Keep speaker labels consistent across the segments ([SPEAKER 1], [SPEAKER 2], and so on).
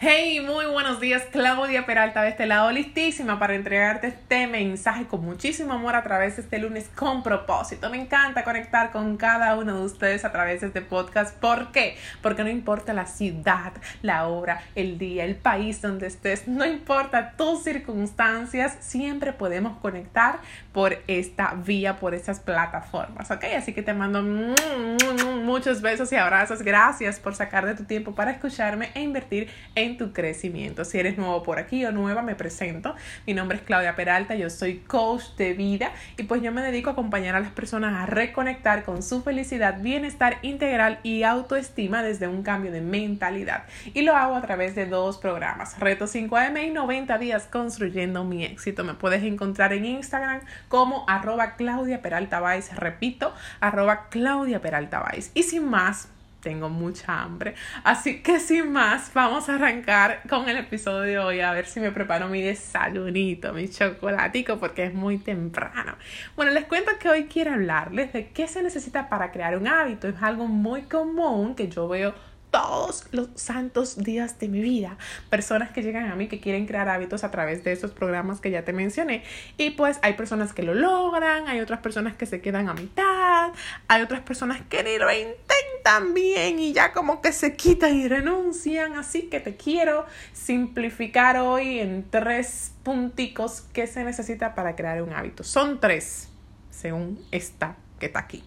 [SPEAKER 1] Hey, muy buenos días, Claudia Peralta de este lado, listísima para entregarte este mensaje con muchísimo amor a través de este lunes con propósito. Me encanta conectar con cada uno de ustedes a través de este podcast. ¿Por qué? Porque no importa la ciudad, la hora, el día, el país donde estés, no importa tus circunstancias, siempre podemos conectar por esta vía, por estas plataformas, ¿ok? Así que te mando muchos besos y abrazos. Gracias por sacar de tu tiempo para escucharme e invertir en tu crecimiento. Si eres nuevo por aquí o nueva, me presento. Mi nombre es Claudia Peralta, yo soy coach de vida y pues yo me dedico a acompañar a las personas a reconectar con su felicidad, bienestar integral y autoestima desde un cambio de mentalidad. Y lo hago a través de dos programas, Reto 5am y 90 días construyendo mi éxito. Me puedes encontrar en Instagram como arroba Claudia Peralta repito, arroba Claudia Peralta Y sin más, tengo mucha hambre. Así que sin más, vamos a arrancar con el episodio de hoy a ver si me preparo mi desayunito, mi chocolatico, porque es muy temprano. Bueno, les cuento que hoy quiero hablarles de qué se necesita para crear un hábito. Es algo muy común que yo veo todos los santos días de mi vida. Personas que llegan a mí que quieren crear hábitos a través de esos programas que ya te mencioné. Y pues hay personas que lo logran, hay otras personas que se quedan a mitad, hay otras personas que ni lo intentan bien y ya como que se quitan y renuncian. Así que te quiero simplificar hoy en tres punticos que se necesita para crear un hábito. Son tres, según esta que está aquí.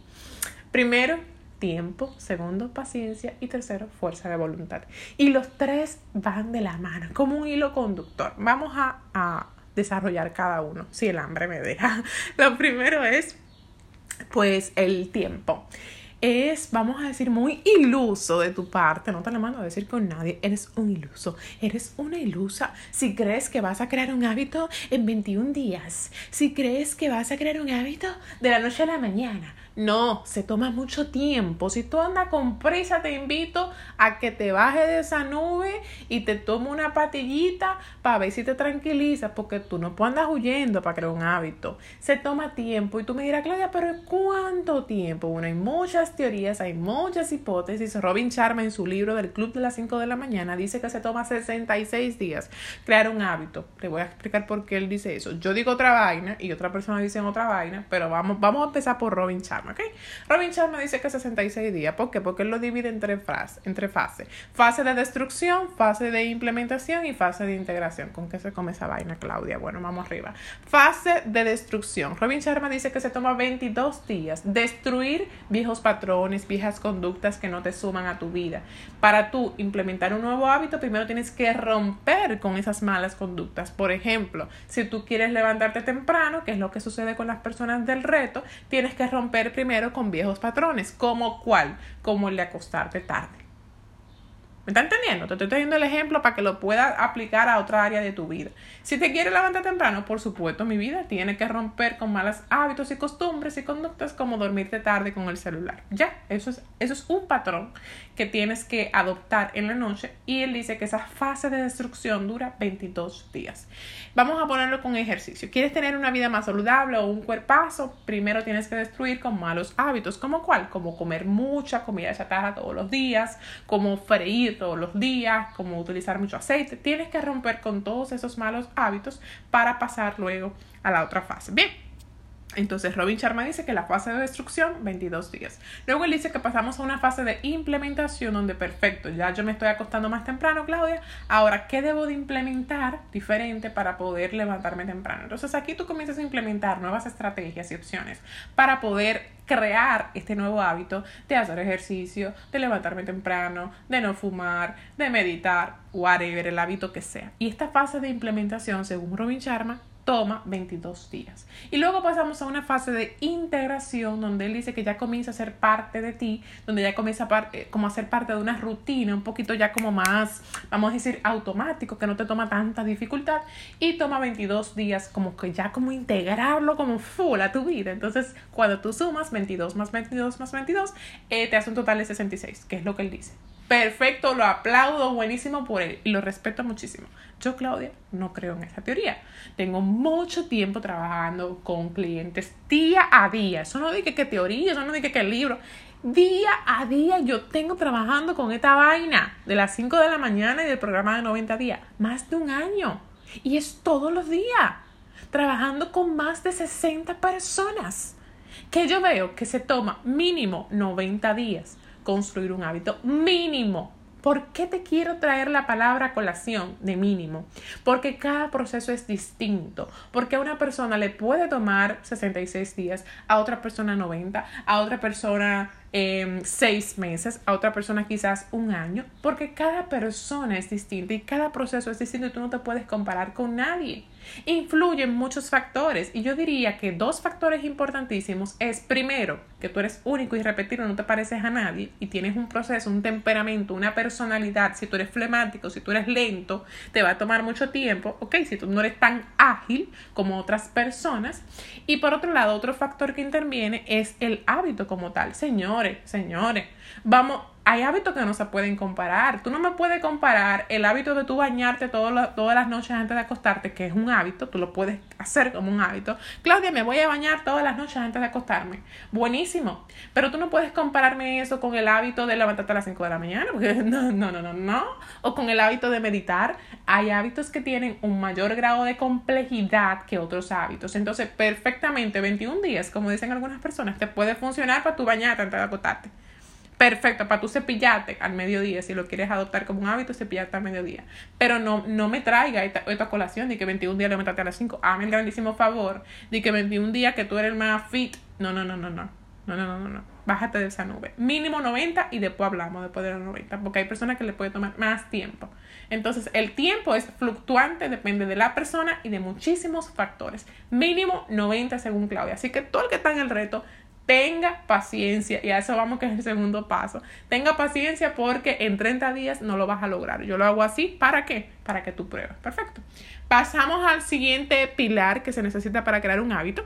[SPEAKER 1] Primero, tiempo, segundo, paciencia y tercero, fuerza de voluntad. Y los tres van de la mano, como un hilo conductor. Vamos a, a desarrollar cada uno, si el hambre me deja. Lo primero es, pues, el tiempo es, vamos a decir, muy iluso de tu parte, no te lo mando a decir con nadie, eres un iluso, eres una ilusa. Si crees que vas a crear un hábito en 21 días, si crees que vas a crear un hábito de la noche a la mañana, no, se toma mucho tiempo. Si tú andas con prisa, te invito a que te bajes de esa nube y te tome una patillita para ver si te tranquiliza, porque tú no puedes andar huyendo para crear un hábito. Se toma tiempo y tú me dirás, Claudia, pero ¿cuánto tiempo? Bueno, hay muchas teorías, hay muchas hipótesis. Robin Sharma en su libro del Club de las 5 de la mañana dice que se toma 66 días crear un hábito. Te voy a explicar por qué él dice eso. Yo digo otra vaina y otra persona dice otra vaina, pero vamos, vamos a empezar por Robin Sharma. Robin Sharma dice que 66 días. ¿Por qué? Porque él lo divide en tres, entre fases. Fase de destrucción, fase de implementación y fase de integración. ¿Con qué se come esa vaina, Claudia? Bueno, vamos arriba. Fase de destrucción. Robin Sharma dice que se toma 22 días. Destruir viejos patrones, viejas conductas que no te suman a tu vida. Para tú implementar un nuevo hábito, primero tienes que romper con esas malas conductas. Por ejemplo, si tú quieres levantarte temprano, que es lo que sucede con las personas del reto, tienes que romper primero con viejos patrones. ¿Como cuál? Como el de acostarte tarde. ¿Me está entendiendo? Te estoy trayendo el ejemplo para que lo puedas aplicar a otra área de tu vida. Si te quieres levantar temprano, por supuesto, mi vida tiene que romper con malos hábitos y costumbres y conductas como dormirte tarde con el celular. Ya, eso es, eso es un patrón que tienes que adoptar en la noche y él dice que esa fase de destrucción dura 22 días. Vamos a ponerlo con ejercicio. ¿Quieres tener una vida más saludable o un cuerpazo? Primero tienes que destruir con malos hábitos. ¿Como cuál? Como comer mucha comida chatarra todos los días, como freír todos los días, como utilizar mucho aceite. Tienes que romper con todos esos malos hábitos para pasar luego a la otra fase. Bien. Entonces Robin Sharma dice que la fase de destrucción 22 días. Luego él dice que pasamos a una fase de implementación donde perfecto, ya yo me estoy acostando más temprano, Claudia. Ahora, ¿qué debo de implementar diferente para poder levantarme temprano? Entonces aquí tú comienzas a implementar nuevas estrategias y opciones para poder crear este nuevo hábito de hacer ejercicio, de levantarme temprano, de no fumar, de meditar, whatever, el hábito que sea. Y esta fase de implementación, según Robin Sharma, toma 22 días. Y luego pasamos a una fase de integración donde él dice que ya comienza a ser parte de ti, donde ya comienza a eh, como a ser parte de una rutina, un poquito ya como más, vamos a decir, automático, que no te toma tanta dificultad y toma 22 días como que ya como integrarlo como full a tu vida. Entonces, cuando tú sumas 22 más 22 más 22, eh, te hace un total de 66, que es lo que él dice. Perfecto, lo aplaudo, buenísimo por él y lo respeto muchísimo. Yo, Claudia, no creo en esa teoría. Tengo mucho tiempo trabajando con clientes día a día. Eso no dije que teoría, eso no dije que libro. Día a día yo tengo trabajando con esta vaina de las 5 de la mañana y del programa de 90 días. Más de un año. Y es todos los días. Trabajando con más de 60 personas. Que yo veo que se toma mínimo 90 días construir un hábito. Mínimo. ¿Por qué te quiero traer la palabra colación de mínimo? Porque cada proceso es distinto. Porque a una persona le puede tomar 66 días, a otra persona 90, a otra persona eh, seis meses, a otra persona quizás un año. Porque cada persona es distinta y cada proceso es distinto y tú no te puedes comparar con nadie. Influyen muchos factores y yo diría que dos factores importantísimos es primero que tú eres único y repetido, no te pareces a nadie y tienes un proceso, un temperamento, una personalidad, si tú eres flemático, si tú eres lento, te va a tomar mucho tiempo, ok, si tú no eres tan ágil como otras personas. Y por otro lado, otro factor que interviene es el hábito como tal. Señores, señores, vamos, hay hábitos que no se pueden comparar. Tú no me puedes comparar el hábito de tú bañarte todas las noches antes de acostarte, que es un hábito, tú lo puedes hacer como un hábito. Claudia, me voy a bañar todas las noches antes de acostarme. Buenísimo. Pero tú no puedes compararme eso con el hábito de levantarte a las 5 de la mañana, porque no, no, no, no, no. O con el hábito de meditar. Hay hábitos que tienen un mayor grado de complejidad que otros hábitos. Entonces, perfectamente 21 días, como dicen algunas personas, te puede funcionar para tu bañarte antes de acostarte perfecto para tú cepillarte al mediodía, si lo quieres adoptar como un hábito, cepillarte al mediodía. Pero no, no me traiga esta, esta colación de que 21 días levantarte a las 5. Hazme el grandísimo favor de que 21 días que tú eres el más fit. No, no, no, no, no. No, no, no, no, no. Bájate de esa nube. Mínimo 90 y después hablamos después de los 90, porque hay personas que le puede tomar más tiempo. Entonces, el tiempo es fluctuante, depende de la persona y de muchísimos factores. Mínimo 90 según Claudia. Así que todo el que está en el reto, tenga paciencia y a eso vamos que es el segundo paso. Tenga paciencia porque en 30 días no lo vas a lograr. Yo lo hago así, ¿para qué? Para que tú pruebes. Perfecto. Pasamos al siguiente pilar que se necesita para crear un hábito.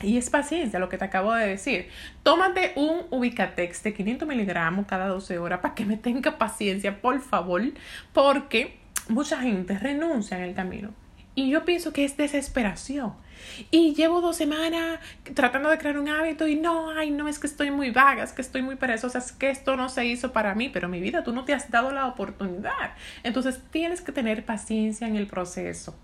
[SPEAKER 1] Y es paciencia, lo que te acabo de decir. Tómate un Ubicatex de 500 miligramos cada 12 horas para que me tenga paciencia, por favor, porque mucha gente renuncia en el camino. Y yo pienso que es desesperación. Y llevo dos semanas tratando de crear un hábito y no, ay, no, es que estoy muy vaga, es que estoy muy perezosa, es que esto no se hizo para mí, pero mi vida, tú no te has dado la oportunidad. Entonces tienes que tener paciencia en el proceso.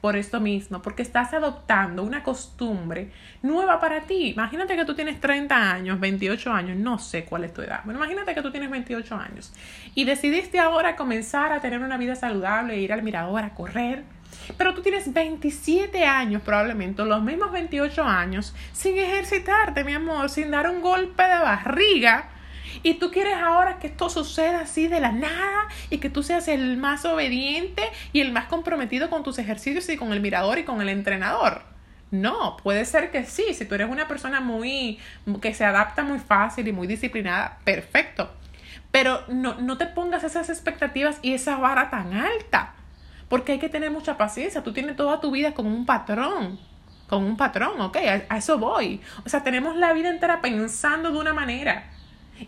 [SPEAKER 1] Por esto mismo, porque estás adoptando una costumbre nueva para ti. Imagínate que tú tienes 30 años, 28 años, no sé cuál es tu edad. Bueno, imagínate que tú tienes 28 años y decidiste ahora comenzar a tener una vida saludable, ir al mirador, a correr pero tú tienes 27 años, probablemente, los mismos 28 años, sin ejercitarte, mi amor, sin dar un golpe de barriga. Y tú quieres ahora que esto suceda así de la nada y que tú seas el más obediente y el más comprometido con tus ejercicios y con el mirador y con el entrenador. No, puede ser que sí, si tú eres una persona muy que se adapta muy fácil y muy disciplinada, perfecto. Pero no, no te pongas esas expectativas y esa vara tan alta. Porque hay que tener mucha paciencia. Tú tienes toda tu vida como un patrón. Con un patrón, ok, a, eso voy. O sea, tenemos la vida entera pensando de una manera.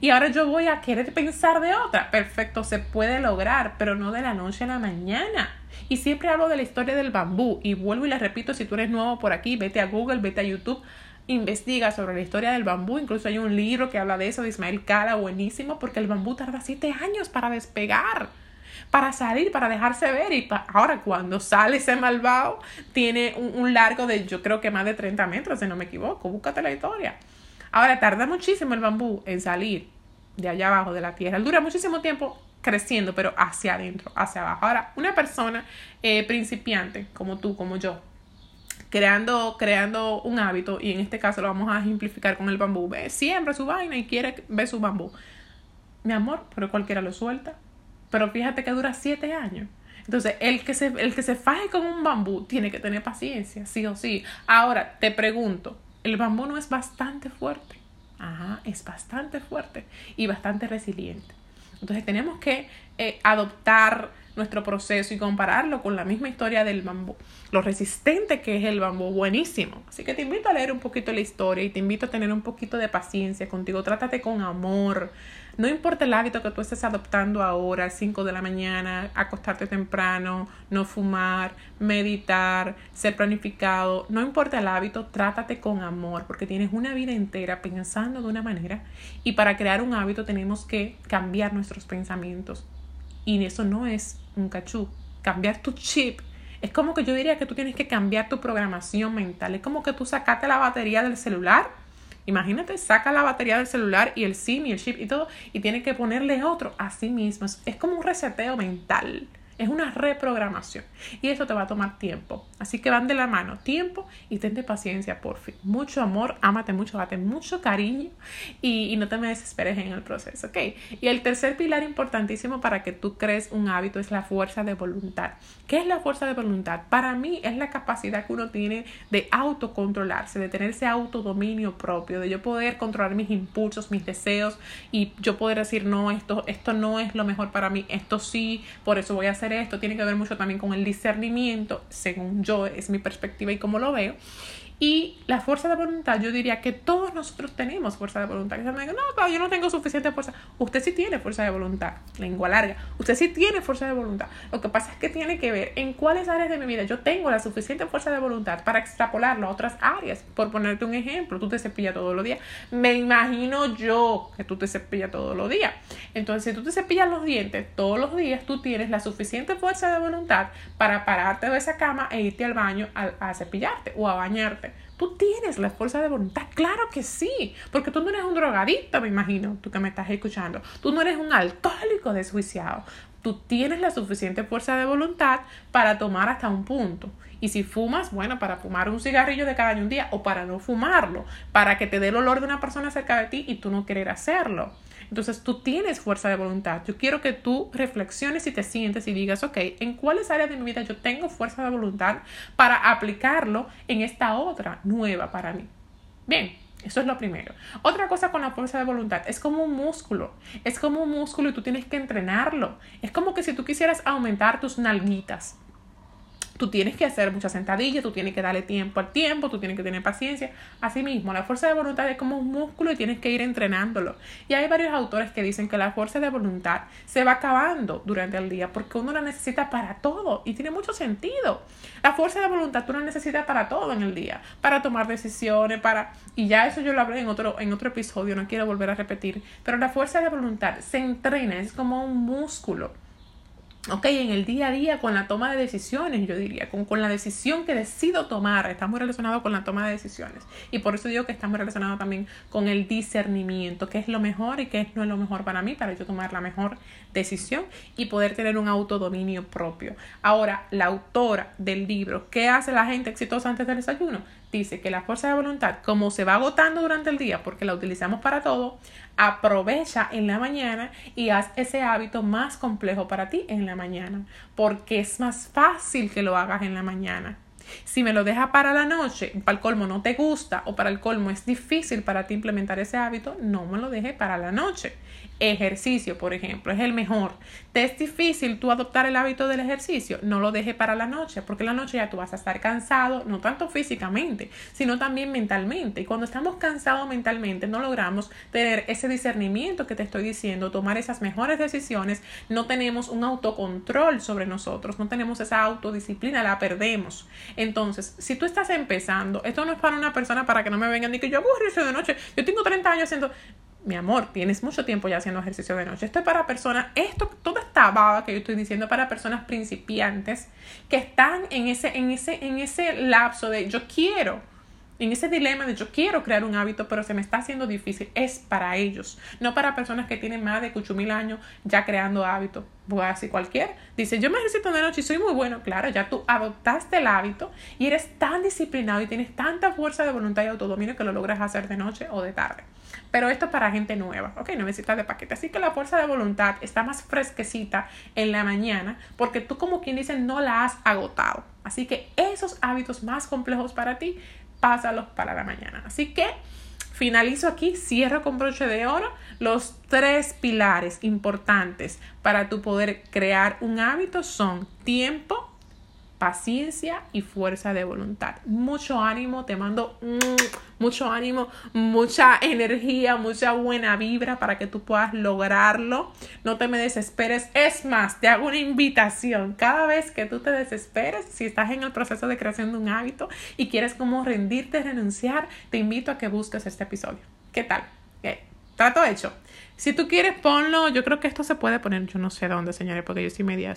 [SPEAKER 1] Y ahora yo voy a querer pensar de otra. Perfecto, se puede lograr, pero no de la noche a la mañana. Y siempre hablo de la historia del bambú. Y vuelvo y le repito, si tú eres nuevo por aquí, vete a Google, vete a YouTube, investiga sobre la historia del bambú. Incluso hay un libro que habla de eso, de Ismael Cala, buenísimo, porque el bambú tarda siete años para despegar para salir, para dejarse ver. Y ahora cuando sale ese malvado, tiene un, largo de yo creo que más de 30 metros, si no me equivoco. Búscate la historia. Ahora tarda muchísimo el bambú en salir de allá abajo de la tierra. Dura muchísimo tiempo creciendo, pero hacia adentro, hacia abajo. Ahora, una persona eh, principiante, como tú, como yo, creando, creando un hábito, y en este caso lo vamos a ejemplificar con el bambú, ve, siembra su vaina y quiere ver su bambú. Mi amor, pero cualquiera lo suelta. Pero fíjate que dura siete años. Entonces, el que, se, el que se faje con un bambú tiene que tener paciencia, sí o sí. Ahora, te pregunto, ¿el bambú no es bastante fuerte? Ajá, es bastante fuerte y bastante resiliente. Entonces, tenemos que eh, adoptar nuestro proceso y compararlo con la misma historia del bambú. Lo resistente que es el bambú, buenísimo. Así que te invito a leer un poquito la historia y te invito a tener un poquito de paciencia contigo. Trátate con amor, No importa el hábito que tú estés adoptando ahora, a 5 de la mañana, acostarte temprano, no fumar, meditar, ser planificado, no importa el hábito, trátate con amor, porque tienes una vida entera pensando de una manera y para crear un hábito tenemos que cambiar nuestros pensamientos. Y eso no es un cachú, cambiar tu chip es como que yo diría que tú tienes que cambiar tu programación mental. Es como que tú sacaste la batería del celular. Imagínate, saca la batería del celular y el SIM y el chip y todo y tienes que ponerle otro a sí mismo. Es como un reseteo mental. Es una reprogramación y eso te va a tomar tiempo. Así que van de la mano, tiempo y tente paciencia, por fin. Mucho amor, ámate mucho, date mucho cariño y, no te me desesperes en el proceso, ¿ok? Y el tercer pilar importantísimo para que tú crees un hábito es la fuerza de voluntad. ¿Qué es la fuerza de voluntad? Para mí es la capacidad que uno tiene de autocontrolarse, de tener ese autodominio propio, de yo poder controlar mis impulsos, mis deseos y yo poder decir, no, esto, esto no es lo mejor para mí, esto sí, por eso voy a hacer esto, tiene que ver mucho también con el discernimiento, según yo, es mi perspectiva y cómo lo veo. Y la fuerza de voluntad, yo diría que todos nosotros tenemos fuerza de voluntad. no, yo no tengo suficiente fuerza. Usted sí tiene fuerza de voluntad, lengua larga. Usted sí tiene fuerza de voluntad. Lo que pasa es que tiene que ver en cuáles áreas de mi vida yo tengo la suficiente fuerza de voluntad para extrapolarlo a otras áreas. Por ponerte un ejemplo, tú te cepillas todos los días. Me imagino yo que tú te cepillas todos los días. Entonces, si tú te cepillas los dientes todos los días, tú tienes la suficiente fuerza de voluntad para pararte de esa cama e irte al baño a cepillarte o a bañarte. Tú tienes la fuerza de voluntad, claro que sí, porque tú no eres un drogadicto, me imagino, tú que me estás escuchando. Tú no eres un alcohólico desjuiciado. Tú tienes la suficiente fuerza de voluntad para tomar hasta un punto. Y si fumas, bueno, para fumar un cigarrillo de cada año un día o para no fumarlo, para que te dé el olor de una persona cerca de ti y tú no querer hacerlo. Entonces tú tienes fuerza de voluntad. Yo quiero que tú reflexiones y te sientes y digas, ok, ¿en cuáles áreas de mi vida yo tengo fuerza de voluntad para aplicarlo en esta otra nueva para mí? Bien, eso es lo primero. Otra cosa con la fuerza de voluntad es como un músculo. Es como un músculo y tú tienes que entrenarlo. Es como que si tú quisieras aumentar tus nalguitas Tú tienes que hacer muchas sentadillas, tú tienes que darle tiempo al tiempo, tú tienes que tener paciencia. Asimismo, la fuerza de voluntad es como un músculo y tienes que ir entrenándolo. Y hay varios autores que dicen que la fuerza de voluntad se va acabando durante el día porque uno la necesita para todo y tiene mucho sentido. La fuerza de voluntad tú la necesitas para todo en el día, para tomar decisiones, para... Y ya eso yo lo hablé en otro, en otro episodio, no quiero volver a repetir, pero la fuerza de voluntad se entrena, es como un músculo ok, en el día a día con la toma de decisiones, yo diría, con, la decisión que decido tomar, está muy relacionado con la toma de decisiones. Y por eso digo que está muy relacionado también con el discernimiento, qué es lo mejor y qué no es lo mejor para mí, para yo tomar la mejor decisión y poder tener un autodominio propio. Ahora, la autora del libro, ¿qué hace la gente exitosa antes del desayuno? Dice que la fuerza de voluntad, como se va agotando durante el día, porque la utilizamos para todo, aprovecha en la mañana y haz ese hábito más complejo para ti en la mañana, porque es más fácil que lo hagas en la mañana. Si me lo dejas para la noche, para el colmo no te gusta o para el colmo es difícil para ti implementar ese hábito, no me lo dejes para la noche. Ejercicio, por ejemplo, es el mejor. ¿Te es difícil tú adoptar el hábito del ejercicio? No lo dejes para la noche, porque la noche ya tú vas a estar cansado, no tanto físicamente, sino también mentalmente. Y cuando estamos cansados mentalmente, no logramos tener ese discernimiento que te estoy diciendo, tomar esas mejores decisiones, no tenemos un autocontrol sobre nosotros, no tenemos esa autodisciplina, la perdemos. Entonces, si tú estás empezando, esto no es para una persona para que no me vengan ni que yo ejercicio de noche, yo tengo 30 años haciendo mi amor, tienes mucho tiempo ya haciendo ejercicio de noche. Esto es para personas, esto, toda esta baba que yo estoy diciendo para personas principiantes que están en ese, en ese, en ese lapso de yo quiero, en ese dilema de yo quiero crear un hábito, pero se me está haciendo difícil. Es para ellos, no para personas que tienen más de 8 mil años ya creando hábitos. Voy a decir cualquier. Dice, yo me ejercito de noche y soy muy bueno. Claro, ya tú adoptaste el hábito y eres tan disciplinado y tienes tanta fuerza de voluntad y autodominio que lo logras hacer de noche o de tarde. Pero esto es para gente nueva, ¿ok? necesitas de paquete. Así que la fuerza de voluntad está más fresquecita en la mañana porque tú como quien dice no la has agotado. Así que esos hábitos más complejos para ti, pásalos para la mañana. Así que finalizo aquí, cierro con broche de oro los tres pilares importantes para tu poder crear un hábito son tiempo, paciencia y fuerza de voluntad. Mucho ánimo, te mando mm, mucho ánimo, mucha energía, mucha buena vibra para que tú puedas lograrlo. No te me desesperes. Es más, te hago una invitación. Cada vez que tú te desesperes, si estás en el proceso de creación de un hábito y quieres como rendirte, renunciar, te invito a que busques este episodio. ¿Qué tal? Trato hecho. Si tú quieres, ponlo. Yo creo que esto se puede poner, yo no sé dónde, señores, porque yo estoy media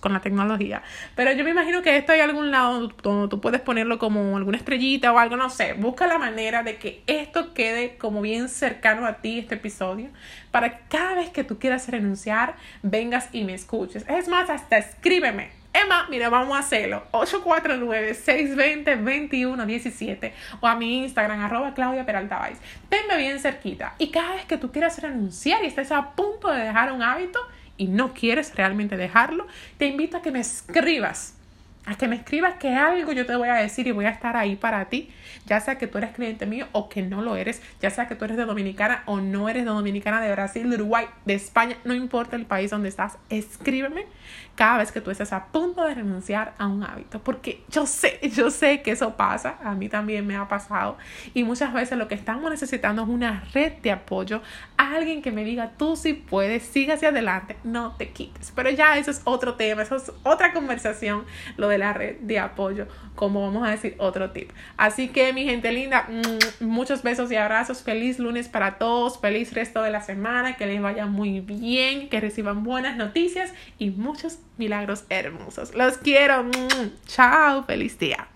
[SPEAKER 1] con la tecnología. Pero yo me imagino que esto hay algún lado donde tú puedes ponerlo como alguna estrellita o algo, no sé. Busca la manera de que esto quede como bien cercano a ti, este episodio, para que cada vez que tú quieras renunciar, vengas y me escuches. Es más, hasta escríbeme Emma, mira, vamos a hacerlo. 849-620-2117 o a mi Instagram, arroba Claudia Peralta Tenme bien cerquita. Y cada vez que tú quieras renunciar y estés a punto de dejar un hábito y no quieres realmente dejarlo, te invito a que me escribas a que me escribas que algo yo te voy a decir y voy a estar ahí para ti, ya sea que tú eres cliente mío o que no lo eres, ya sea que tú eres de Dominicana o no eres de Dominicana, de Brasil, de Uruguay, de España, no importa el país donde estás, escríbeme cada vez que tú estés a punto de renunciar a un hábito, porque yo sé, yo sé que eso pasa, a mí también me ha pasado y muchas veces lo que estamos necesitando es una red de apoyo, alguien que me diga tú si puedes, sigue hacia adelante, no te quites, pero ya eso es otro tema, eso es otra conversación, lo de la red de apoyo, como vamos a decir otro tip. Así que mi gente linda, mm, muchos besos y abrazos, feliz lunes para todos, feliz resto de la semana, que les vaya muy bien, que reciban buenas noticias y muchos milagros hermosos. Los quiero. Mm, chao, feliz día.